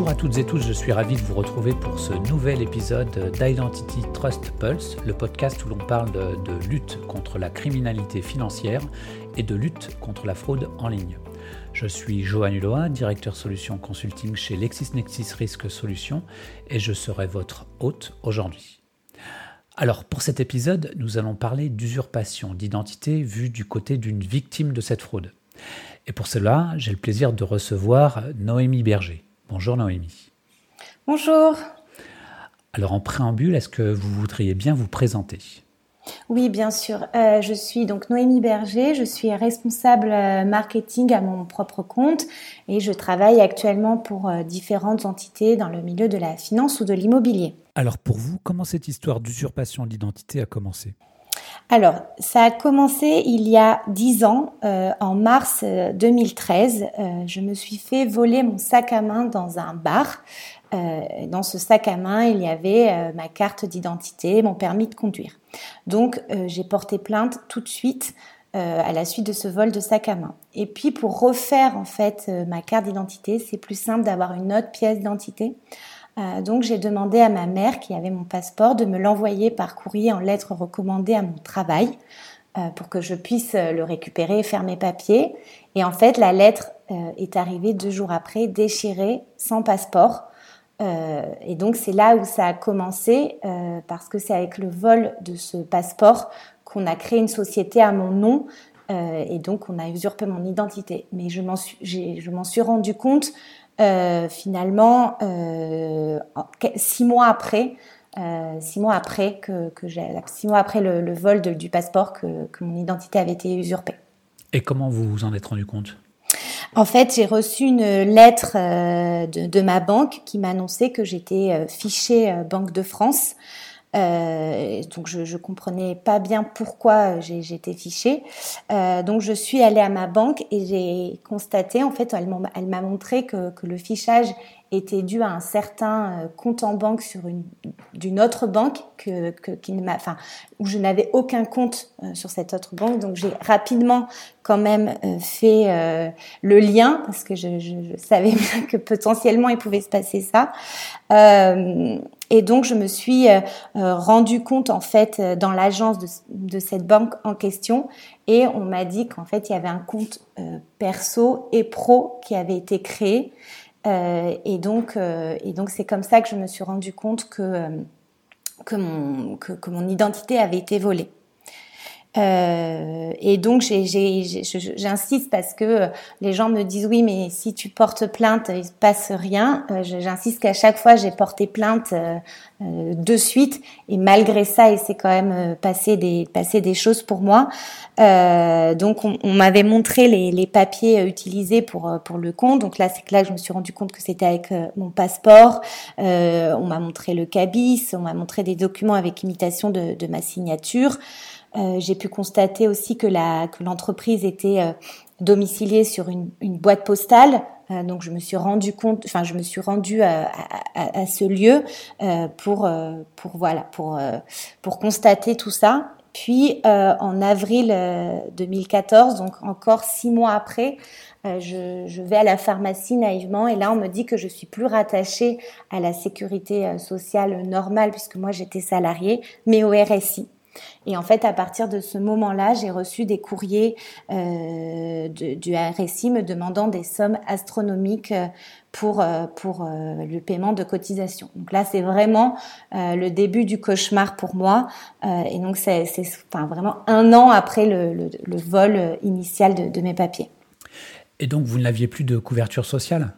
Bonjour à toutes et tous, je suis ravi de vous retrouver pour ce nouvel épisode d'Identity Trust Pulse, le podcast où l'on parle de, lutte contre la criminalité financière et de lutte contre la fraude en ligne. Je suis Johan Hulot, directeur solution consulting chez LexisNexis Risk Solutions et je serai votre hôte aujourd'hui. Alors pour cet épisode, nous allons parler d'usurpation d'identité vue du côté d'une victime de cette fraude. Et pour cela, j'ai le plaisir de recevoir Noémie Berger. Bonjour Noémie. Bonjour. Alors en préambule, est-ce que vous voudriez bien vous présenter? Oui, bien sûr. Euh, je suis donc Noémie Berger, je suis responsable euh, marketing à mon propre compte et je travaille actuellement pour euh, différentes entités dans le milieu de la finance ou de l'immobilier. Alors pour vous, comment cette histoire d'usurpation d'identité a commencé? Alors, ça a commencé il y a dix ans, en mars 2013. je me suis fait voler mon sac à main dans un bar. dans ce sac à main, il y avait ma carte d'identité, mon permis de conduire. Donc euh, j'ai porté plainte tout de suite euh, à la suite de ce vol de sac à main. Et puis pour refaire en fait euh, ma carte d'identité, c'est plus simple d'avoir une autre pièce d'identité. Donc j'ai demandé à ma mère qui avait mon passeport de me l'envoyer par courrier en lettres recommandées à mon travail pour que je puisse le récupérer et faire mes papiers. Et en fait la lettre est arrivée deux jours après déchirée sans passeport. Euh, et donc c'est là où ça a commencé, euh, parce que c'est avec le vol de ce passeport qu'on a créé une société à mon nom, euh, et donc on a usurpé mon identité. Mais je m'en suis, je m'en suis rendu compte finalement six mois après. six mois après que, que j'ai, six mois après le, vol du passeport que, que mon identité avait été usurpée. Et comment vous vous en êtes rendu compte? En fait, j'ai reçu une lettre euh, de, ma banque qui m'annonçait que j'étais euh, fichée euh, Banque de France. Donc je, je comprenais pas bien pourquoi j'étais fichée. donc je suis allée à ma banque et j'ai constaté, en fait, elle m'a montré que, que, le fichage était dû à un certain euh, compte en banque sur une d'une autre banque que, que qui ne m'a enfin où je n'avais aucun compte euh, sur cette autre banque donc j'ai rapidement quand même euh, fait le lien parce que je, je, je, savais bien que potentiellement il pouvait se passer ça et donc je me suis rendu compte en fait dans l'agence de, cette banque en question et on m'a dit qu'en fait il y avait un compte perso et pro qui avait été créé euh, et donc, euh, c'est comme ça que je me suis rendu compte euh, que mon identité avait été volée. Euh, et donc j'insiste parce que les gens me disent oui mais si tu portes plainte il se passe rien. Euh, j'insiste qu'à chaque fois j'ai porté plainte euh, de suite et malgré ça il s'est quand même passé des passé des choses pour moi. donc on, m'avait montré les, les, papiers utilisés pour pour le compte. Donc là c'est que là je me suis rendu compte que c'était avec mon passeport. on m'a montré le cabis, on m'a montré des documents avec imitation de, de ma signature. Euh, j'ai pu constater aussi que la que l'entreprise était euh, domiciliée sur une, une boîte postale. Euh, donc je me suis rendu compte, enfin je me suis rendue à, à, à ce lieu pour pour voilà pour pour constater tout ça. Puis en avril 2014, donc encore six mois après, je, je, vais à la pharmacie naïvement et là on me dit que je suis plus rattachée à la sécurité sociale normale puisque moi j'étais salariée, mais au RSI. Et en fait, à partir de ce moment-là, j'ai reçu des courriers euh, du RSI me demandant des sommes astronomiques euh, pour euh, pour le paiement de cotisation. Donc là, c'est vraiment le début du cauchemar pour moi. et donc c'est vraiment un an après le vol initial de, de mes papiers. Et donc vous n'aviez plus de couverture sociale?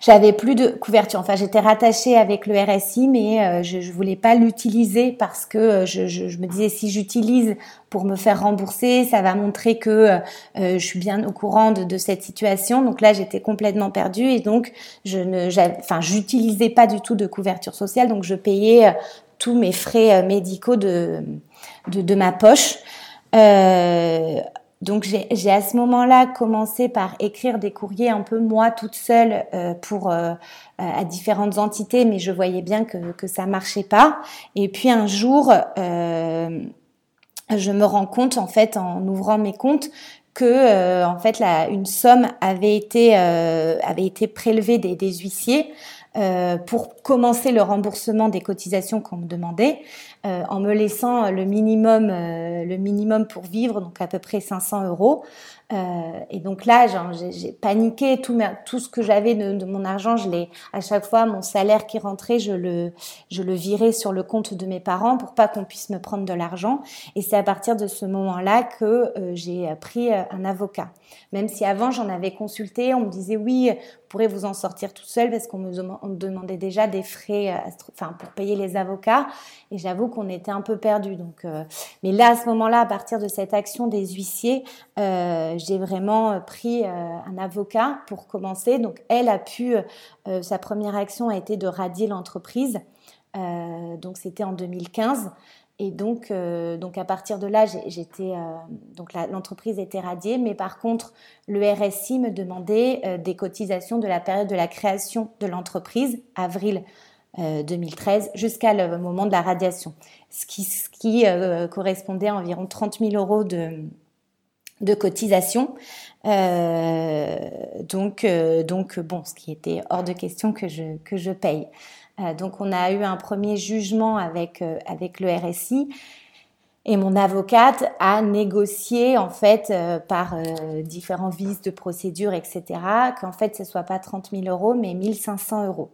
J'avais plus de couverture. Enfin, j'étais rattachée avec le RSI, mais euh, je, je voulais pas l'utiliser parce que euh, je, me disais si j'utilise pour me faire rembourser, ça va montrer que euh, je suis bien au courant de, cette situation. Donc là, j'étais complètement perdue et donc je ne, enfin, j'utilisais pas du tout de couverture sociale. Donc je payais tous mes frais médicaux de de, ma poche. Donc j'ai à ce moment-là commencé par écrire des courriers un peu moi toute seule euh, pour euh, à différentes entités, mais je voyais bien que que ça marchait pas. Et puis un jour, euh, je me rends compte en fait en ouvrant mes comptes que en fait une somme avait été avait été prélevée des, des huissiers pour commencer le remboursement des cotisations qu'on me demandait, en me laissant le minimum le minimum pour vivre, donc à peu près 500 euros. Euh, et donc là, j'ai paniqué. Tout, ce que j'avais de, mon argent, je l'ai à chaque fois mon salaire qui rentrait, je le, virais sur le compte de mes parents pour pas qu'on puisse me prendre de l'argent. Et c'est à partir de ce moment-là que euh, j'ai pris euh, un avocat. Même si avant j'en avais consulté, on me disait oui, vous pourrez vous en sortir tout seul parce qu'on me, demandait déjà des frais, enfin pour payer les avocats. Et j'avoue qu'on était un peu perdu. Donc, mais là à ce moment-là, à partir de cette action des huissiers. Euh, j'ai vraiment euh, pris euh, un avocat pour commencer. Donc, elle a pu, euh, sa première action a été de radier l'entreprise. donc, c'était en 2015. Et donc, donc à partir de là, j'étais donc l'entreprise était radiée, mais par contre, le RSI me demandait des cotisations de la période de la création de l'entreprise, avril 2013, jusqu'à le moment de la radiation, ce qui, ce qui correspondait à environ 30 000 euros de, de cotisation. Euh, donc, euh, donc bon, ce qui était hors de question que je que je paye. Euh, donc, on a eu un premier jugement avec avec le RSI. Et mon avocate a négocié en fait par différents vices de procédure, etc., qu'en fait ce soit pas 30 000 euros mais 1500 euros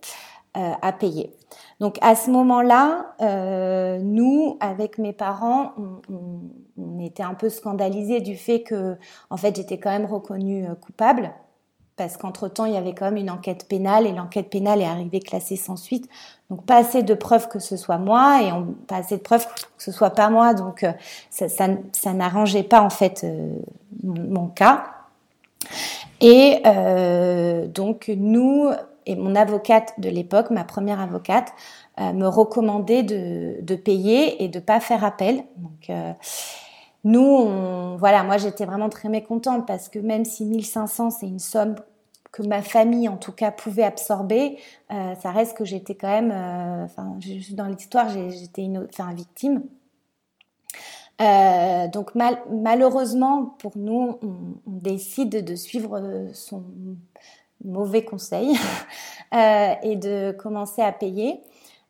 à payer. Donc à ce moment-là, euh, nous, avec mes parents, on, était un peu scandalisés du fait que, en fait, j'étais quand même reconnue euh, coupable, parce qu'entre temps, il y avait quand même une enquête pénale et l'enquête pénale est arrivée classée sans suite. Donc pas assez de preuves que ce soit moi et pas assez de preuves que ce soit pas moi. Donc euh, ça, n'arrangeait pas en fait mon, cas. Et donc nous, et mon avocate de l'époque, ma première avocate, euh, me recommandait de, payer et de pas faire appel. Donc euh, nous, voilà, moi j'étais vraiment très mécontente parce que même si 1500 c'est une somme que ma famille en tout cas pouvait absorber, euh, ça reste que j'étais quand même, enfin dans l'histoire j'étais une, enfin victime. Donc mal, malheureusement pour nous, on, décide de suivre son mauvais conseil euh, et de commencer à payer.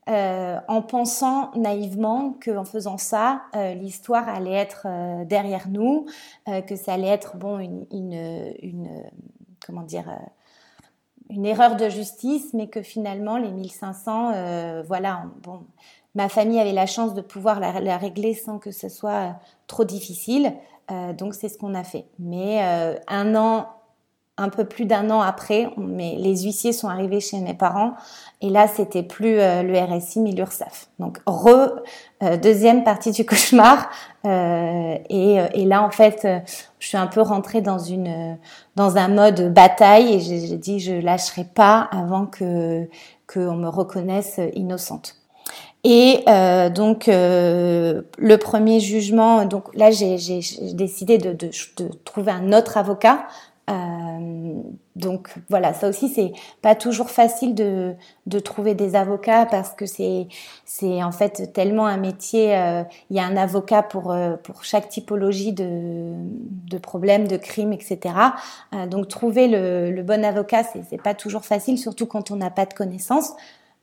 Euh, en pensant naïvement qu'en faisant ça, euh, l'histoire allait être derrière nous, que ça allait être bon une, une, une comment dire une erreur de justice, mais que finalement les 1500, voilà, bon, ma famille avait la chance de pouvoir la, la régler sans que ce soit trop difficile, donc c'est ce qu'on a fait. Mais un an un peu plus d'un an après, mais les huissiers sont arrivés chez mes parents et là c'était plus euh, le RSI mais l'URSSAF. Donc re euh, deuxième partie du cauchemar euh, et, et, là en fait je suis un peu rentrée dans une dans un mode bataille et j'ai dit je lâcherai pas avant que qu'on me reconnaisse innocente. Et euh, donc euh, le premier jugement, donc là j'ai décidé de, de, de, trouver un autre avocat euh, donc voilà, ça aussi c'est pas toujours facile de, de trouver des avocats parce que c'est c'est en fait tellement un métier. Euh, il y a un avocat pour euh, pour chaque typologie de de problèmes, de crimes, etc. donc trouver le, le bon avocat c'est c'est pas toujours facile, surtout quand on n'a pas de connaissances.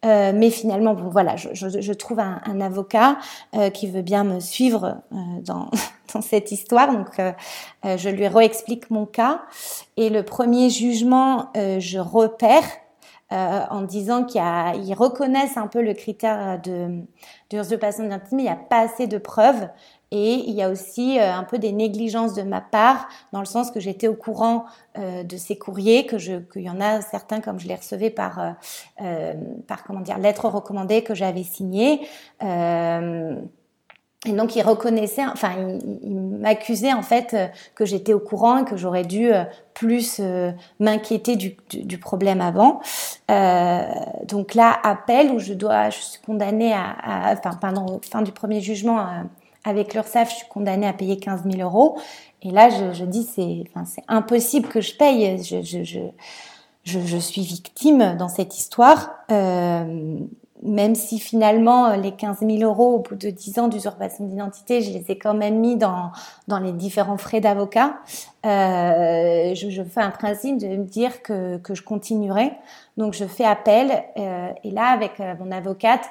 Euh, mais finalement, bon, voilà, je, je, je trouve un, un avocat euh, qui veut bien me suivre euh, dans, dans cette histoire. Donc, euh, je lui réexplique mon cas. Et le premier jugement, je repère en disant qu'ils reconnaissent un peu le critère de d'usurpation d'identité, mais il n'y a pas assez de preuves. Et il y a aussi euh, un peu des négligences de ma part, dans le sens que j'étais au courant euh, de ces courriers, que je, qu'il y en a certains comme je les recevais par, euh, euh par comment dire, lettre recommandée que j'avais signée. et donc il reconnaissait, enfin il, il m'accusait en fait que j'étais au courant et que j'aurais dû plus m'inquiéter du, du, du, problème avant. donc là appel où je dois, je suis condamnée à, à enfin pendant fin du premier jugement. À, avec l'URSSAF, je suis condamnée à payer 15 000 euros. Et là, je, dis, c'est impossible que je paye. Je, suis victime dans cette histoire. Euh, même si finalement les 15 000 euros au bout de 10 ans d'usurpation d'identité, je les ai quand même mis dans, les différents frais d'avocat, euh, je, fais un principe de me dire que, je continuerai. Donc je fais appel euh, et là avec mon avocate,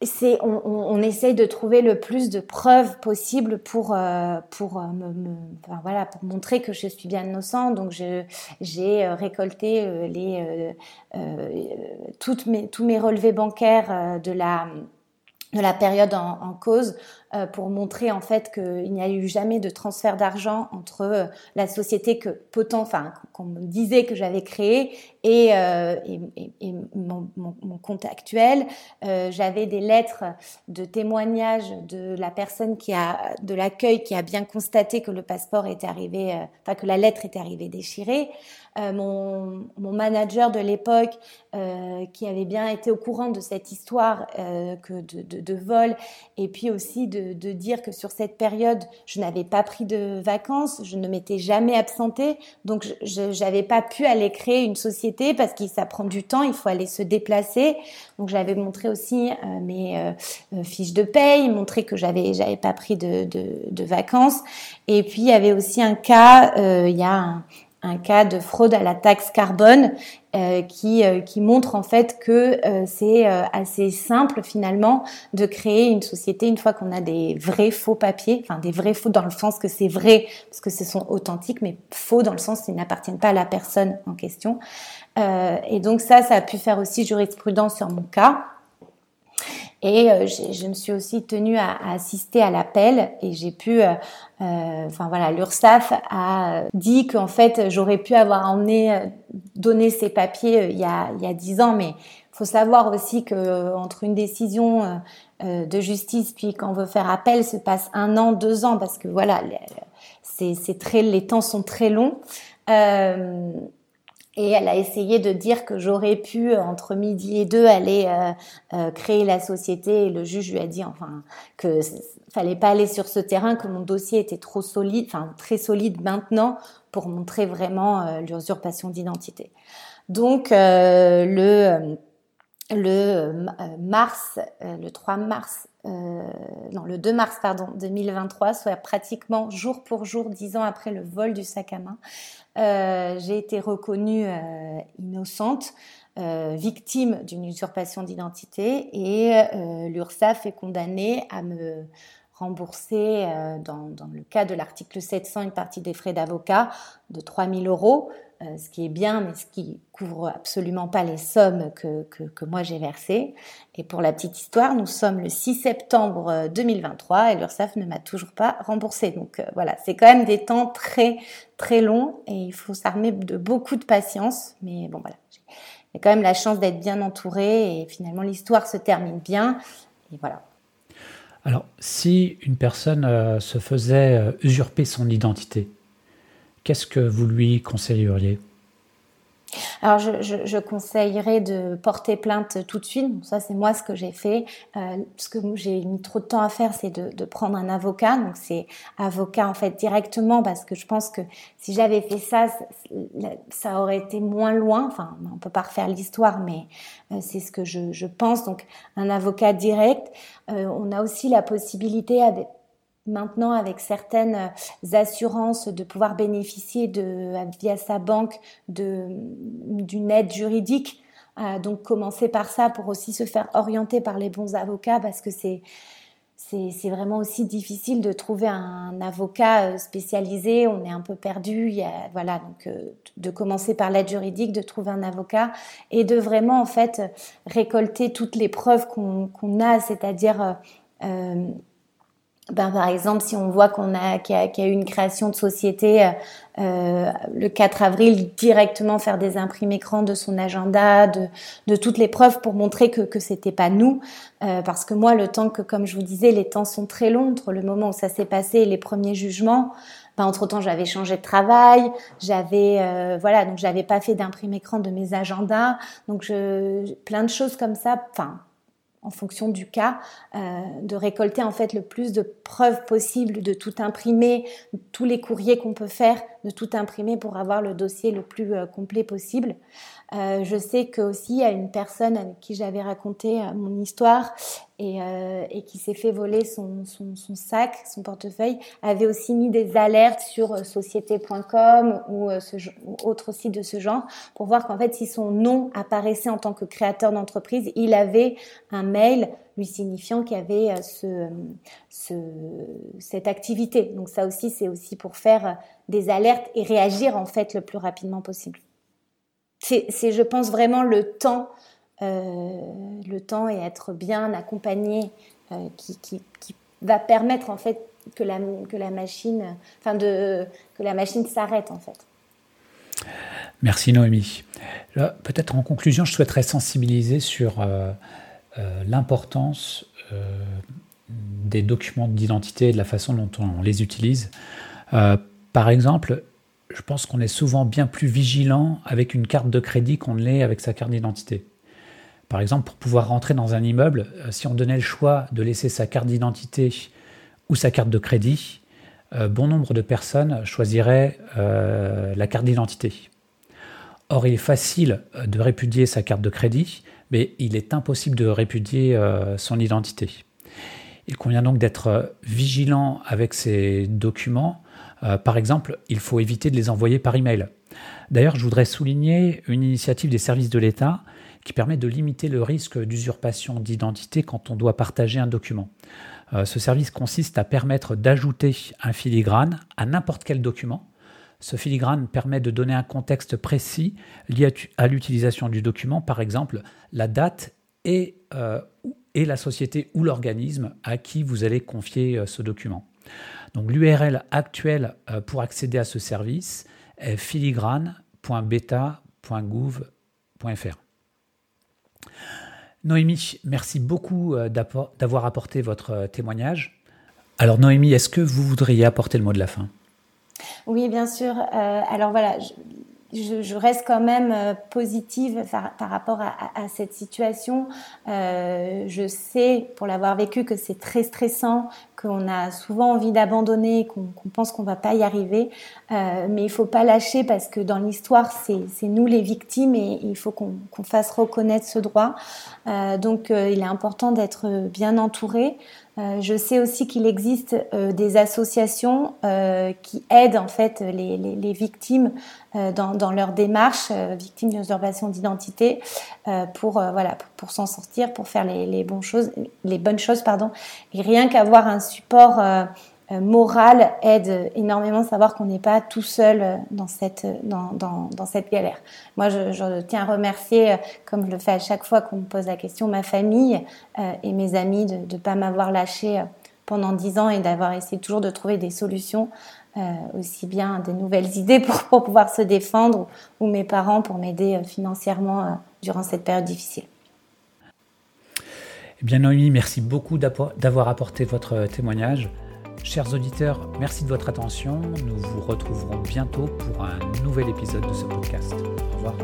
on, essaye de trouver le plus de preuves possibles pour euh, euh, pour montrer que je suis bien innocent. Donc j'ai euh, récolté tous mes relevés bancaires de la de la période en, cause pour montrer en fait qu'il n'y a eu jamais de transfert d'argent entre la société que enfin qu'on me disait que j'avais créée et, euh, mon, compte actuel. Euh, j'avais des lettres de témoignage de la personne qui a de l'accueil qui a bien constaté que le passeport était arrivé, enfin que la lettre était arrivée déchirée. Euh, mon, mon, manager de l'époque euh, qui avait bien été au courant de cette histoire euh, que de, vol et puis aussi de, de, dire que sur cette période je n'avais pas pris de vacances, je ne m'étais jamais absentée donc je n'avais pas pu aller créer une société parce que ça prend du temps, il faut aller se déplacer. Donc j'avais montré aussi euh, mes euh, fiches de paye, montré que j'avais j'avais pas pris de, de, vacances. Et puis il y avait aussi un cas, il y a un cas de fraude à la taxe carbone euh, qui, euh, qui montre en fait que euh, c'est euh, assez simple finalement de créer une société une fois qu'on a des vrais faux papiers, enfin des vrais faux dans le sens que c'est vrai parce que ce sont authentiques, mais faux dans le sens qu'ils n'appartiennent pas à la personne en question. et donc ça, ça a pu faire aussi jurisprudence sur mon cas. Et euh, je me suis aussi tenue à, à assister à l'appel et j'ai pu, euh, euh, enfin voilà, l'URSSAF a dit qu'en fait j'aurais pu avoir emmené, donné ces papiers il y a il y a dix ans, mais faut savoir aussi que entre une décision de justice puis quand on veut faire appel se passe un an, deux ans parce que voilà, c'est très, les temps sont très longs. Euh, et elle a essayé de dire que j'aurais pu, entre midi et deux, aller euh, euh, créer la société. Et le juge lui a dit, enfin, que fallait pas aller sur ce terrain, que mon dossier était trop solide, enfin très solide maintenant pour montrer vraiment euh, l'usurpation d'identité. Donc le le mars, le 3 mars, non le 2 mars pardon 2023, soit pratiquement jour pour jour, dix ans après le vol du sac à main, euh, j'ai été reconnue euh, innocente, euh, victime d'une usurpation d'identité et l'URSSAF est condamnée à me rembourser, dans, dans, le cas de l'article 700, une partie des frais d'avocat de 3 000 euros, euh, ce qui est bien, mais ce qui couvre absolument pas les sommes que, que, que moi j'ai versées. Et pour la petite histoire, nous sommes le 6 septembre 2023 euh, et l'URSSAF ne m'a toujours pas remboursé. Donc euh, voilà, c'est quand même des temps très très longs et il faut s'armer de beaucoup de patience. Mais bon voilà, j'ai quand même la chance d'être bien entourée et finalement l'histoire se termine bien. Et voilà. Alors, si une personne se faisait usurper son identité, qu'est-ce que vous lui conseilleriez? Alors, je, je, je, conseillerais de porter plainte tout de suite. ça, c'est moi ce que j'ai fait. Euh, ce que j'ai mis trop de temps à faire, c'est de, de, prendre un avocat. Donc, c'est avocat en fait directement parce que je pense que si j'avais fait ça, ça aurait été moins loin. Enfin, on peut pas refaire l'histoire, mais euh, c'est ce que je, je, pense. Donc, un avocat direct. Euh, on a aussi la possibilité avec maintenant avec certaines euh, assurances de pouvoir bénéficier de via sa banque d'une aide juridique. Euh, donc commencer par ça pour aussi se faire orienter par les bons avocats parce que c'est c'est vraiment aussi difficile de trouver un avocat euh, spécialisé. On est un peu perdu. Il y a, voilà, donc de commencer par l'aide juridique, de trouver un avocat et de vraiment en fait récolter toutes les preuves qu'on a, c'est-à-dire euh, ben, par exemple, si on voit qu'on a qu'il y, a eu une création de société euh, euh, le 4 avril, directement faire des imprimes écran de son agenda, de, de toutes les preuves pour montrer que que c'était pas nous, euh, parce que moi, le temps que, comme je vous disais, les temps sont très longs entre le moment où ça s'est passé et les premiers jugements. Ben, entre temps, j'avais changé de travail, j'avais euh, voilà, donc j'avais pas fait d'imprime écran de mes agendas, donc je plein de choses comme ça. Enfin, en fonction du cas, euh, de récolter en fait le plus de preuves possibles, de tout imprimer, tous les courriers qu'on peut faire, de tout imprimer pour avoir le dossier le plus complet possible. Euh, je sais que aussi a une personne avec qui j'avais raconté euh, mon histoire et, euh, et qui s'est fait voler son, son, son, sac, son portefeuille, avait aussi mis des alertes sur euh, société.com ou, ce, ou autre site de ce genre pour voir qu'en fait si son nom apparaissait en tant que créateur d'entreprise, il avait un mail lui signifiant qu'il y avait ce, ce, cette activité. Donc ça aussi, c'est aussi pour faire des alertes et réagir en fait le plus rapidement possible c'est, je pense, vraiment le temps, euh, le temps et être bien accompagné euh, qui, va permettre en fait que la, que la machine, enfin de, que la machine s'arrête en fait. Merci Noémie. peut-être en conclusion, je souhaiterais sensibiliser sur euh, l'importance des documents d'identité et de la façon dont on les utilise. par exemple, je pense qu'on est souvent bien plus vigilant avec une carte de crédit qu'on l'est avec sa carte d'identité. Par exemple, pour pouvoir rentrer dans un immeuble, euh, si on donnait le choix de laisser sa carte d'identité ou sa carte de crédit, euh, bon nombre de personnes choisiraient euh, la carte d'identité. Or, il est facile de répudier sa carte de crédit, mais il est impossible de répudier son identité. Il convient donc d'être vigilant avec ces documents par exemple, il faut éviter de les envoyer par email. D'ailleurs, je voudrais souligner une initiative des services de l'État qui permet de limiter le risque d'usurpation d'identité quand on doit partager un document. Euh, ce service consiste à permettre d'ajouter un filigrane à n'importe quel document. Ce filigrane permet de donner un contexte précis lié à l'utilisation du document, par exemple la date et, euh, et la société ou l'organisme à qui vous allez confier ce document. Donc l'URL actuelle euh, pour accéder à ce service est filigrane.beta.gouv.fr. Noémie, merci beaucoup euh, d'avoir apporté votre euh, témoignage. Alors Noémie, est-ce que vous voudriez apporter le mot de la fin? Oui, bien sûr. alors voilà, je, reste quand même euh, positive par, rapport à, cette situation. Euh, je sais, pour l'avoir vécu, que c'est très stressant, qu'on a souvent envie d'abandonner, qu'on pense qu'on va pas y arriver. Euh, mais il faut pas lâcher parce que dans l'histoire, c'est nous les victimes et il faut qu'on fasse reconnaître ce droit. donc, il est important d'être bien entouré. Euh, je sais aussi qu'il existe euh, des associations euh, qui aident en fait les, victimes dans, leur démarche, victimes d'usurpation d'identité, pour voilà pour s'en sortir, pour faire les, les, bonnes choses, les bonnes choses pardon. Et rien qu'avoir un support euh, morale aide énormément à savoir qu'on n'est pas tout seul euh, dans cette, dans, dans, cette galère. Moi, je, tiens à remercier, euh, comme je le fais à chaque fois qu'on me pose la question, ma famille et mes amis de ne pas m'avoir lâché pendant dix ans et d'avoir essayé toujours de trouver des solutions, aussi bien des nouvelles idées pour, pouvoir se défendre ou mes parents pour m'aider financièrement durant cette période difficile. Eh bien Noémie, merci beaucoup d'avoir apporté votre témoignage. Chers auditeurs, merci de votre attention. Nous vous retrouverons bientôt pour un nouvel épisode de ce podcast. Au revoir.